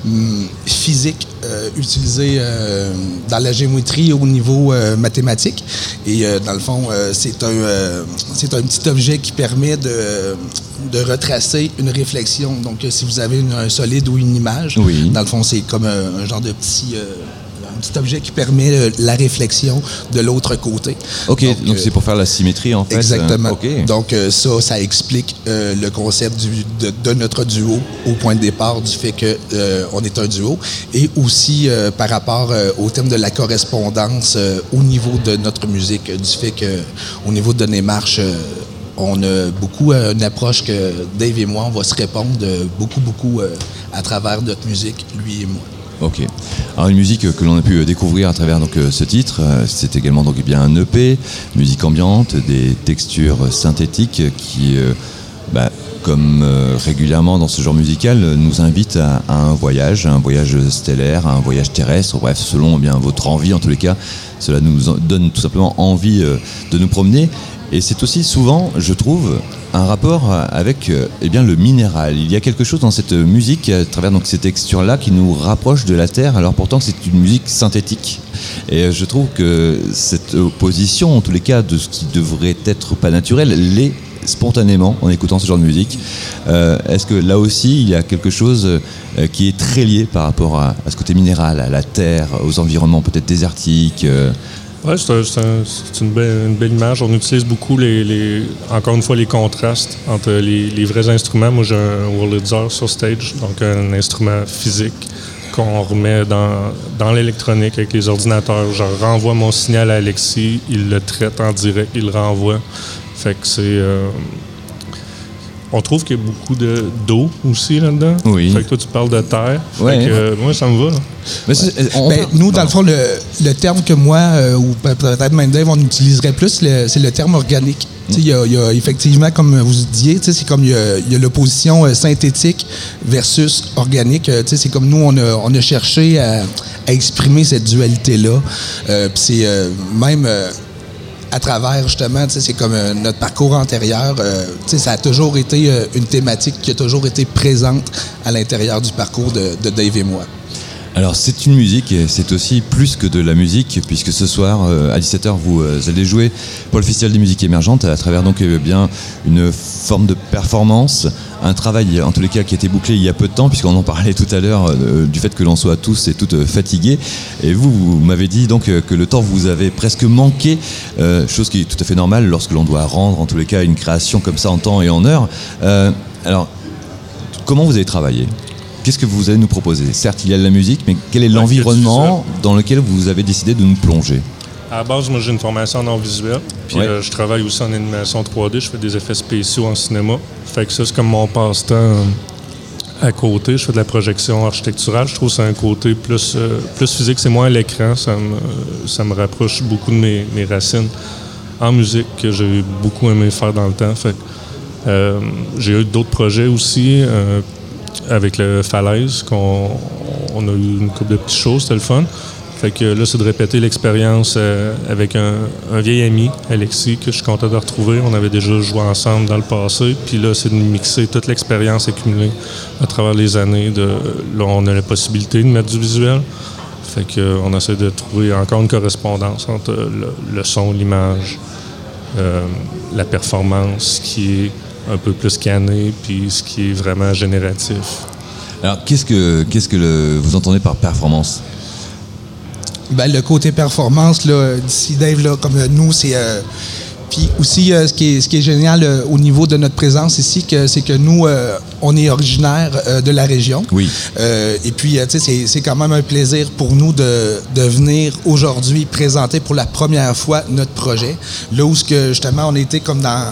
hum, physique euh, utilisé dans la géométrie au niveau mathématique. Et dans le fond, c'est un, c'est un petit objet qui permet de, de retracer une réflexion. Donc, si vous avez une- un solide ou une image, Oui. dans le fond, c'est comme un, un genre de petit... petit objet qui permet euh, la réflexion de l'autre côté. Ok, donc, c'est pour faire la symétrie en fait. Exactement. Euh, ok. Donc euh, ça, ça explique le concept du- de, de notre duo au point de départ du fait que on est un duo et aussi par rapport au thème de la correspondance au niveau de notre musique, du fait que au niveau de nos marches, euh, on a beaucoup euh, une approche que Dave et moi, on va se répondre euh, beaucoup, beaucoup euh, à travers notre musique, lui et moi. Ok. Alors une musique que l'on a pu découvrir à travers donc euh, ce titre, euh, c'est également donc eh bien un EP, musique ambiante, des textures synthétiques qui, euh, bah, comme régulièrement dans ce genre musical, nous invitent à, un voyage, un voyage stellaire, un voyage terrestre. Bref, selon eh bien votre envie en tous les cas, cela nous donne tout simplement envie de nous promener. Et c'est aussi souvent, je trouve, un rapport avec euh, eh bien, le minéral. Il y a quelque chose dans cette musique, à travers donc, ces textures-là, qui nous rapproche de la Terre, alors pourtant c'est une musique synthétique. Et euh, je trouve que cette opposition, en tous les cas, de ce qui devrait être pas naturel, l'est spontanément en écoutant ce genre de musique. Euh, Est-ce que là aussi, il y a quelque chose qui est très lié par rapport à, ce côté minéral, à la Terre, aux environnements peut-être désertiques Ouais, c'est un- une, belle, une belle image. On utilise beaucoup, les, encore une fois, les contrastes entre les, les vrais instruments. Moi, j'ai un Wurlitzer sur stage, donc un instrument physique qu'on remet dans, dans l'électronique avec les ordinateurs. Je renvoie mon signal à Alexis, il le traite en direct, il le renvoie. Fait que c'est... euh, on trouve qu'il y a beaucoup de- d'eau aussi là-dedans. Oui. Fait que toi, tu parles de terre. Ouais. Fait que, euh, moi, ça me va. là. mais on- Ben, nous, dans le fond, le, le terme que moi, euh, ou pe- peut-être même Dave, on utiliserait plus, le- c'est le terme organique. Tu sais, Il y, a- il y a effectivement, comme vous disiez, tu sais, c'est comme il y a- il y a, l'opposition euh, synthétique versus organique. Euh, tu sais, C'est comme nous, on a, on a cherché à, à exprimer cette dualité-là. Euh, puis c'est euh, même euh, à travers, justement, c'est comme euh, notre parcours antérieur. euh, ça a toujours été euh, une thématique qui a toujours été présente à l'intérieur du parcours de, Dave et moi. Alors c'est une musique c'est aussi plus que de la musique puisque ce soir euh, à 17h vous allez jouer pour le Festival des musiques émergentes à travers donc eh bien une forme de performance, un travail en tous les cas qui a été bouclé il y a peu de temps puisqu'on en parlait tout à l'heure euh, du fait que l'on soit tous et toutes euh, fatigués. Et vous vous m'avez dit donc euh, que le temps vous avait presque manqué euh, chose qui est tout à fait normale lorsque l'on doit rendre en tous les cas une création comme ça en temps et en heure. Euh, alors comment vous avez travaillé? Qu'est-ce que vous allez nous proposer? Certes, il y a de la musique, mais quel est l'environnement dans lequel vous avez décidé de nous plonger? À la base, moi, j'ai une formation en art visuel. Puis euh, je travaille aussi en animation 3D. Je fais des effets spéciaux en cinéma. Fait que ça, c'est comme mon passe-temps euh, à côté. Je fais de la projection architecturale. Je trouve que c'est un côté plus, euh, plus physique. C'est moins à l'écran. Ça me, ça me rapproche beaucoup de mes, mes racines en musique que j'ai beaucoup aimé faire dans le temps. Fait que, euh, j'ai eu d'autres projets aussi euh, avec le Falaise, qu'on on a eu une couple de petites choses, c'était le fun. Fait que là, c'est de répéter l'expérience euh, avec un, vieil ami, Alexis, que je suis content de retrouver. On avait déjà joué ensemble dans le passé. Puis là, c'est de mixer toute l'expérience accumulée à travers les années. De, là, on a la possibilité de mettre du visuel. Fait que, euh, on essaie de trouver encore une correspondance entre le, son, l'image, euh, la performance qui est un peu plus canné, puis ce qui est vraiment génératif. Alors, qu'est-ce que, qu'est-ce que vous entendez par performance? Ben, le côté performance, là, d'ici Dave, là, comme euh, nous, c'est. euh, puis aussi, euh, ce, qui est, ce qui est génial euh, au niveau de notre présence ici, que, c'est que nous, euh, on est originaire de la région. Oui. Et puis, tu sais, c'est- c'est quand même un plaisir pour nous de, de venir aujourd'hui présenter pour la première fois notre projet. Là où, que, justement, on était comme dans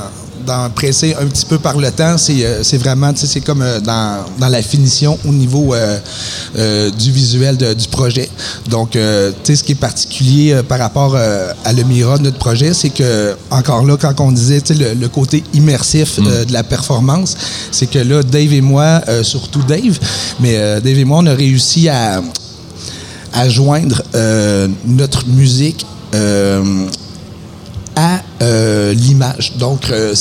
dans, pressé un petit peu par le temps, c'est euh, vraiment, tu sais, c'est comme euh, dans, dans la finition au niveau euh, du visuel de- du projet. Donc, tu sais, ce qui est particulier par rapport à le Mira, notre projet, c'est que, encore là, quand on disait, tu sais, le, le côté immersif euh, de la performance, c'est que là, Dave et moi, surtout Dave, mais Dave et moi, on a réussi à, à joindre euh, notre musique euh, à euh, l'image. Donc, euh,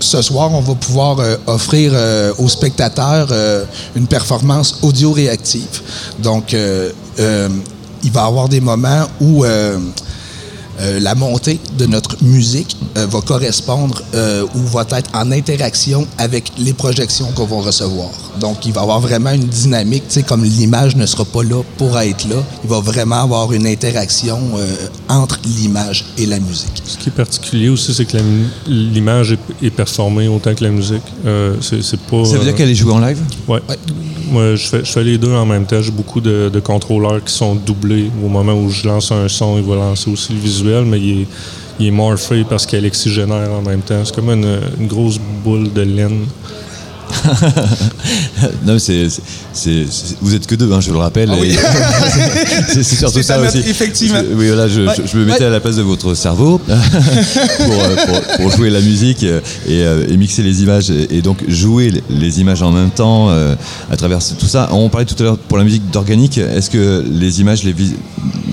ce soir, on va pouvoir euh, offrir euh, aux spectateurs euh, une performance audio réactive. Donc, il va y avoir des moments où euh, la montée de notre musique euh, va correspondre euh, ou va être en interaction avec les projections qu'on va recevoir. Donc, il va y avoir vraiment une dynamique, tu sais, comme l'image ne sera pas là pour être là, il va vraiment avoir une interaction euh, entre l'image et la musique. Ce qui est particulier aussi, c'est que l'image est, est performée autant que la musique. Euh, c'est pas. Ça veut dire qu'elle est jouée en live? Ouais. Moi, je fais, je fais les deux en même temps. J'ai beaucoup de, contrôleurs qui sont doublés. Au moment où je lance un son, il va lancer aussi le visuel, mais il est, il est morphé parce qu'elle oxygénère en même temps. C'est comme une, une grosse boule de laine. Non, mais c'est, vous êtes que deux, hein, je le rappelle. Ah oui. c'est, surtout ça aussi. effectivement. Je- oui, voilà, je, Ouais. je- je me mettais Ouais. à la place de votre cerveau pour, euh, pour- pour jouer la musique euh, et, euh, et mixer les images et, et donc jouer les- images en même temps à travers tout ça. On parlait tout à l'heure pour la musique d'organique. Est-ce que les images,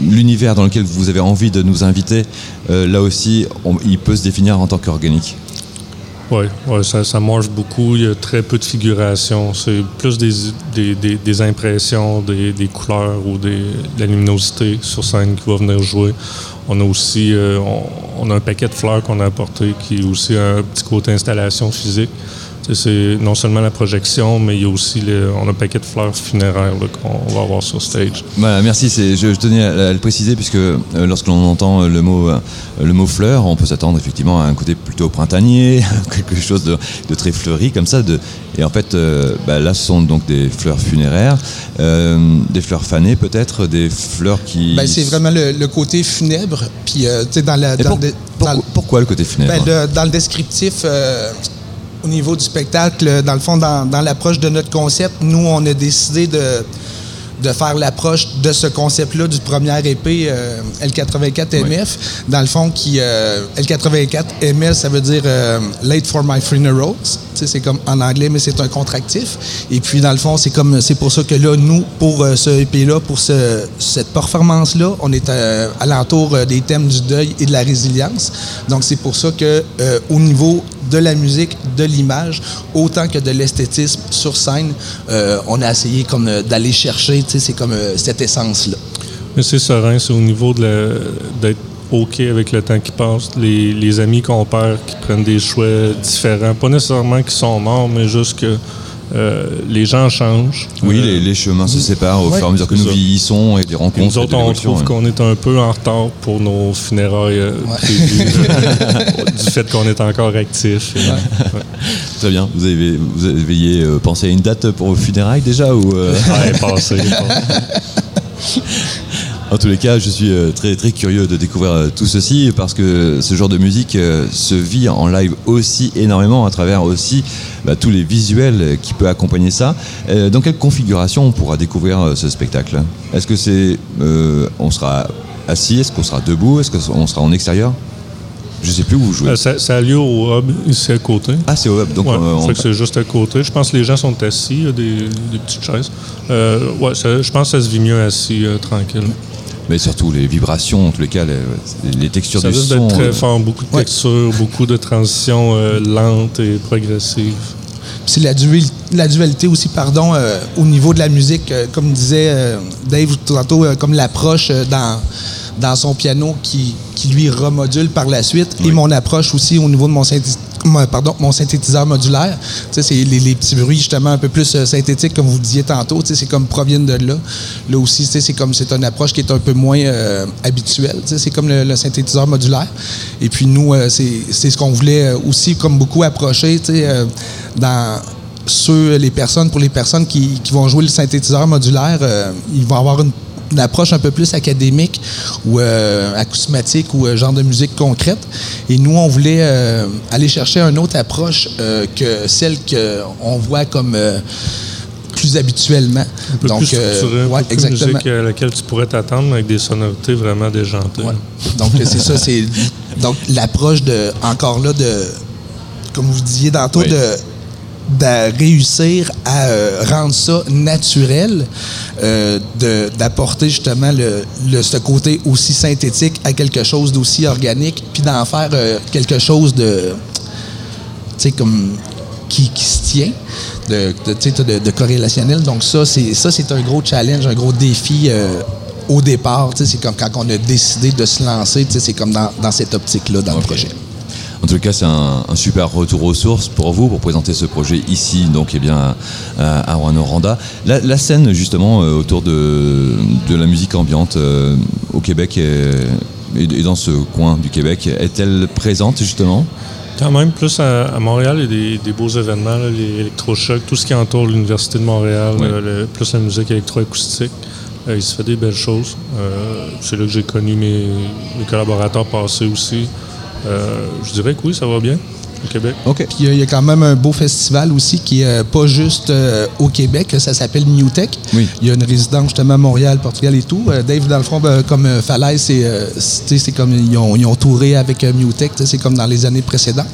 l'univers dans lequel vous avez envie de nous inviter, là aussi, on- il peut se définir en tant qu'organique? Oui, ouais, ça, ça morphe beaucoup. Il y a très peu de figuration. C'est plus des, des, des- impressions, des, couleurs ou de la luminosité sur scène qui va venir jouer. On a aussi euh, on a un paquet de fleurs qu'on a apporté qui est aussi un petit côté installation physique. C'est non seulement la projection, mais il y a aussi le- on a un paquet de fleurs funéraires là, qu'on va avoir sur stage. Voilà, merci. C'est, je, je tenais à, à le préciser puisque euh, lorsque l'on entend euh, le mot, euh, le mot fleur, on peut s'attendre effectivement à un côté plutôt printanier, quelque chose de, de très fleuri comme ça. De, et en fait, euh, bah, là, ce sont donc des fleurs funéraires, euh, des fleurs fanées peut-être, des fleurs qui. Ben, c'est vraiment le, le côté funèbre. Puis, euh, tu sais, dans, la, dans, pour- le, dans pourquoi, le- pourquoi le côté funèbre? Ben, le- dans le descriptif, euh, au niveau du spectacle, dans le fond, dans, l'approche de notre concept, nous, on a décidé de, de faire l'approche de ce concept-là du premier épée euh, L84MF. Dans le fond, qui euh, L84MF, ça veut dire euh, Late for My sais, C'est comme en anglais, mais c'est un contractif. Et puis, dans le fond, c'est comme c'est pour ça que là, nous, pour euh, ce EP-là, pour ce- cette performance-là, on est euh, alentour euh, des thèmes du deuil et de la résilience. Donc, c'est pour ça que au niveau de la musique, de l'image, autant que de l'esthétisme sur scène, on a essayé comme d'aller chercher, c'est comme euh, cette essence-là. Mais c'est serein, c'est au niveau d'être OK avec le temps qui passe. Les, les amis qu'on perd qui prennent des choix différents, pas nécessairement qui sont morts, mais juste que euh, les gens changent. Oui, Euh, les, les chemins se séparent au Ouais. fur et à mesure que nous ça. vieillissons et des rencontres. Nous et autres, de on trouve ouais. qu'on est un peu en retard pour nos funérailles euh, prévues, euh, du fait qu'on est encore actif. Très bien. Vous avez, vous aviez euh, pensé à une date pour vos funérailles déjà ou euh, passé. En tous les cas, je suis euh, très très curieux de découvrir euh, tout ceci parce que ce genre de musique euh, se vit en live aussi énormément à travers aussi bah, tous les visuels qui peuvent accompagner ça. Dans quelle configuration on pourra découvrir ce spectacle? Est-ce que c'est euh, on sera assis? Est-ce qu'on sera debout? Est-ce qu'on sera en extérieur? Je sais plus où vous jouez. Ça, ça a lieu au hub, ici à côté. ah, c'est au web. Donc Ouais, on- c'est juste à côté. Je pense que les gens sont assis, il y a des, des petites chaises. Euh, ouais, ça- je pense que ça se vit mieux assis, euh, tranquille. Mais surtout les vibrations, en tous les cas, les, les textures Ça du risque son. d'être très euh, fort, beaucoup de Ouais. textures, beaucoup de transitions euh, lentes et progressives. C'est la, duali- la dualité aussi, pardon, euh, au niveau de la musique, euh, comme disait euh, Dave tantôt, euh, comme l'approche euh, dans, dans son piano qui, qui lui remodule par la suite, et mon approche aussi au niveau de mon- pardon, mon synthétiseur modulaire. C'est les, petits bruits justement un peu plus euh, synthétiques, comme vous disiez tantôt, c'est comme proviennent de là. Là aussi, c'est comme c'est une approche qui est un peu moins euh, habituelle. C'est comme le, synthétiseur modulaire. Et puis nous, euh, c'est ce qu'on voulait euh, aussi comme beaucoup approcher, euh, dans ceux, les personnes, pour les personnes qui, qui vont jouer le synthétiseur modulaire, ils vont avoir une, une approche un peu plus académique ou euh, acousmatique ou euh, genre de musique concrète. Et nous, on voulait euh, aller chercher une autre approche euh, que celle qu'on voit comme euh, plus habituellement. Un peu plus euh, un exactement. musique à laquelle tu pourrais t'attendre avec des sonorités vraiment déjantées. Ouais. Donc c'est ça, c'est donc l'approche de encore là de comme vous disiez tantôt Oui. de de réussir à euh, rendre ça naturel, euh, de- d'apporter justement le, le- ce côté aussi synthétique à quelque chose d'aussi organique, puis d'en faire euh, quelque chose de, tu sais, comme qui, qui se tient, de, de, tu sais, de, de corrélationnel. Donc ça, c'est ça, c'est un gros challenge, un gros défi. euh, au départ, Tu sais, c'est comme quand on a décidé de se lancer, tu sais, c'est comme dans, dans cette optique-là, dans le projet. En tout cas, c'est un, un super retour aux sources pour vous, pour présenter ce projet ici, donc eh bien, à, à Rouen-Noranda. La, la scène, justement, euh, autour de, de la musique ambiante euh, au Québec et, et dans ce coin du Québec, est-elle présente, justement? Quand même, plus à, à Montréal, il y a des, des beaux événements, là, les électrochocs, tout ce qui entoure l'Université de Montréal, Ouais. euh, le- plus la musique électroacoustique. Euh, il se fait des belles choses. Euh, c'est là que j'ai connu mes, mes collaborateurs passés aussi. Euh, je dirais que oui, ça va bien au Québec. Ok. Puis il y a- il y, a quand même un beau festival aussi qui est euh, pas juste euh, au Québec, ça s'appelle Newtech. Oui. Il y a une résidence justement à Montréal, Portugal et tout. Euh, Dave, dans le fond, ben, comme euh, Falaise, c'est, euh, c'est tu sais, c'est comme ils ont, ils ont touré avec euh, sais, c'est comme dans les années précédentes.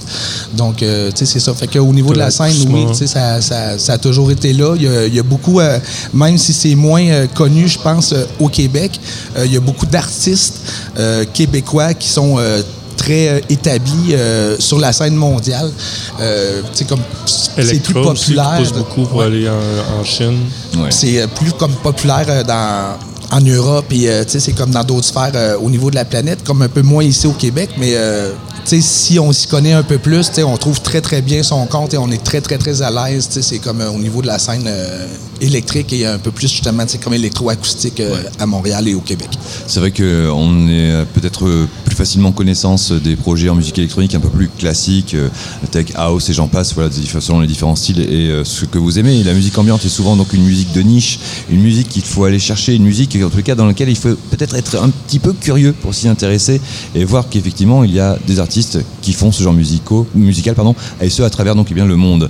Donc, euh, tu sais, c'est ça. Fait qu'au niveau de la scène, oui, tu sais, ça, ça- ça a toujours été là. Il y a, il y a beaucoup, euh, même si c'est moins euh, connu, je pense, euh, au Québec, euh, il y a beaucoup d'artistes euh, québécois qui sont euh, très euh, établis euh, sur la scène mondiale. Euh, tu sais, comme c'est plus Electro aussi, qui populaire. pousse beaucoup pour Ouais. aller en, en Chine. Ouais. C'est euh, plus comme populaire euh, dans, en Europe et euh, c'est comme dans d'autres sphères euh, au niveau de la planète, comme un peu moins ici au Québec, mais euh, si on s'y connaît un peu plus, on trouve très très bien son compte et on est très très très à l'aise. C'est comme euh, au niveau de la scène euh, électrique et un peu plus justement comme électroacoustique euh, à Montréal et au Québec. C'est vrai qu'on est peut-être plus facilement connaissance des projets en musique électronique un peu plus classiques, euh, tech house et j'en passe, voilà, selon les différents styles et ce que vous aimez. La musique ambiante est souvent donc une musique de niche, une musique qu'il faut aller chercher, une musique en tout cas dans laquelle il faut peut-être être un petit peu curieux pour s'y intéresser et voir qu'effectivement il y a des artistes qui font ce genre musicaux, musical pardon, et ce à travers donc eh bien le monde.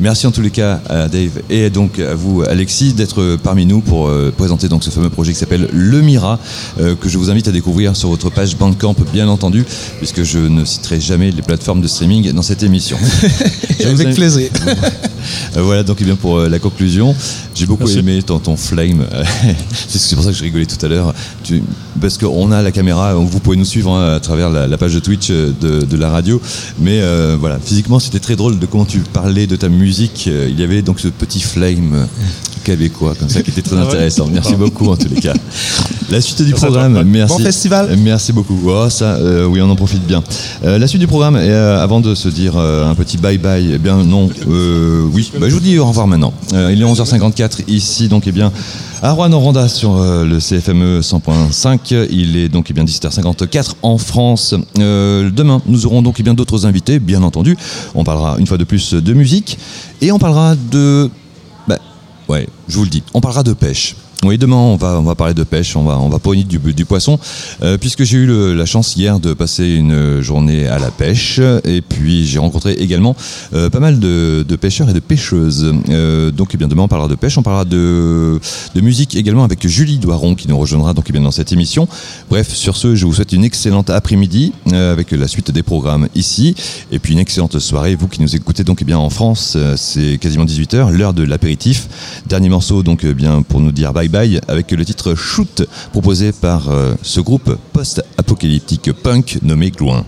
Merci en tous les cas à Dave et donc à vous Alexis d'être parmi nous pour euh, présenter donc ce fameux projet qui s'appelle Le Mira euh, que je vous invite à découvrir sur votre page Bandcamp bien entendu puisque je ne citerai jamais les plateformes de streaming dans cette émission. Je vous Avec plaisir. Euh, voilà donc eh bien pour euh, la conclusion, j'ai beaucoup Merci. aimé ton, ton flame. c'est c'est pour ça que je rigolais tout à l'heure. Parce qu'on a la caméra, vous pouvez nous suivre hein, à travers la, page de Twitch euh, de, la radio. Mais euh, voilà, physiquement c'était très drôle de comment tu parlais de ta musique. Euh, Il y avait donc ce petit flame québécois comme ça qui était très Ah intéressant. Merci beaucoup en tous les cas. La suite du programme, merci. Bon festival. Merci beaucoup. Oh, ça, euh, oui, on en profite bien. Euh, la suite du programme, et, euh, avant de se dire un petit bye bye, eh bien non, oui, bah, je vous dis au revoir maintenant. Il est 11h54 ici, donc eh bien à Rouen-Noranda sur le CFME 100.5. Il est donc eh bien 17h54 en France. Demain, nous aurons donc eh bien d'autres invités, bien entendu. On parlera une fois de plus de musique et on parlera de ouais, je vous le dis, on parlera de pêche. Oui, demain on va on va parler de pêche, on va on va poigner du, du poisson, euh, puisque j'ai eu le- la chance hier de passer une journée à la pêche et puis j'ai rencontré également euh, pas mal de, de pêcheurs et de pêcheuses. Euh, donc eh bien demain on parlera de pêche, on parlera de, de musique également avec Julie Doiron qui nous rejoindra donc eh bien dans cette émission. Bref, sur ce, je vous souhaite une excellente après-midi euh, avec la suite des programmes ici et puis une excellente soirée. Vous qui nous écoutez donc eh bien en France, euh, c'est quasiment 18h, l'heure de l'apéritif. Dernier morceau donc eh bien pour nous dire bye Avec le titre Shoot proposé par euh, ce groupe post-apocalyptique punk nommé Glouin.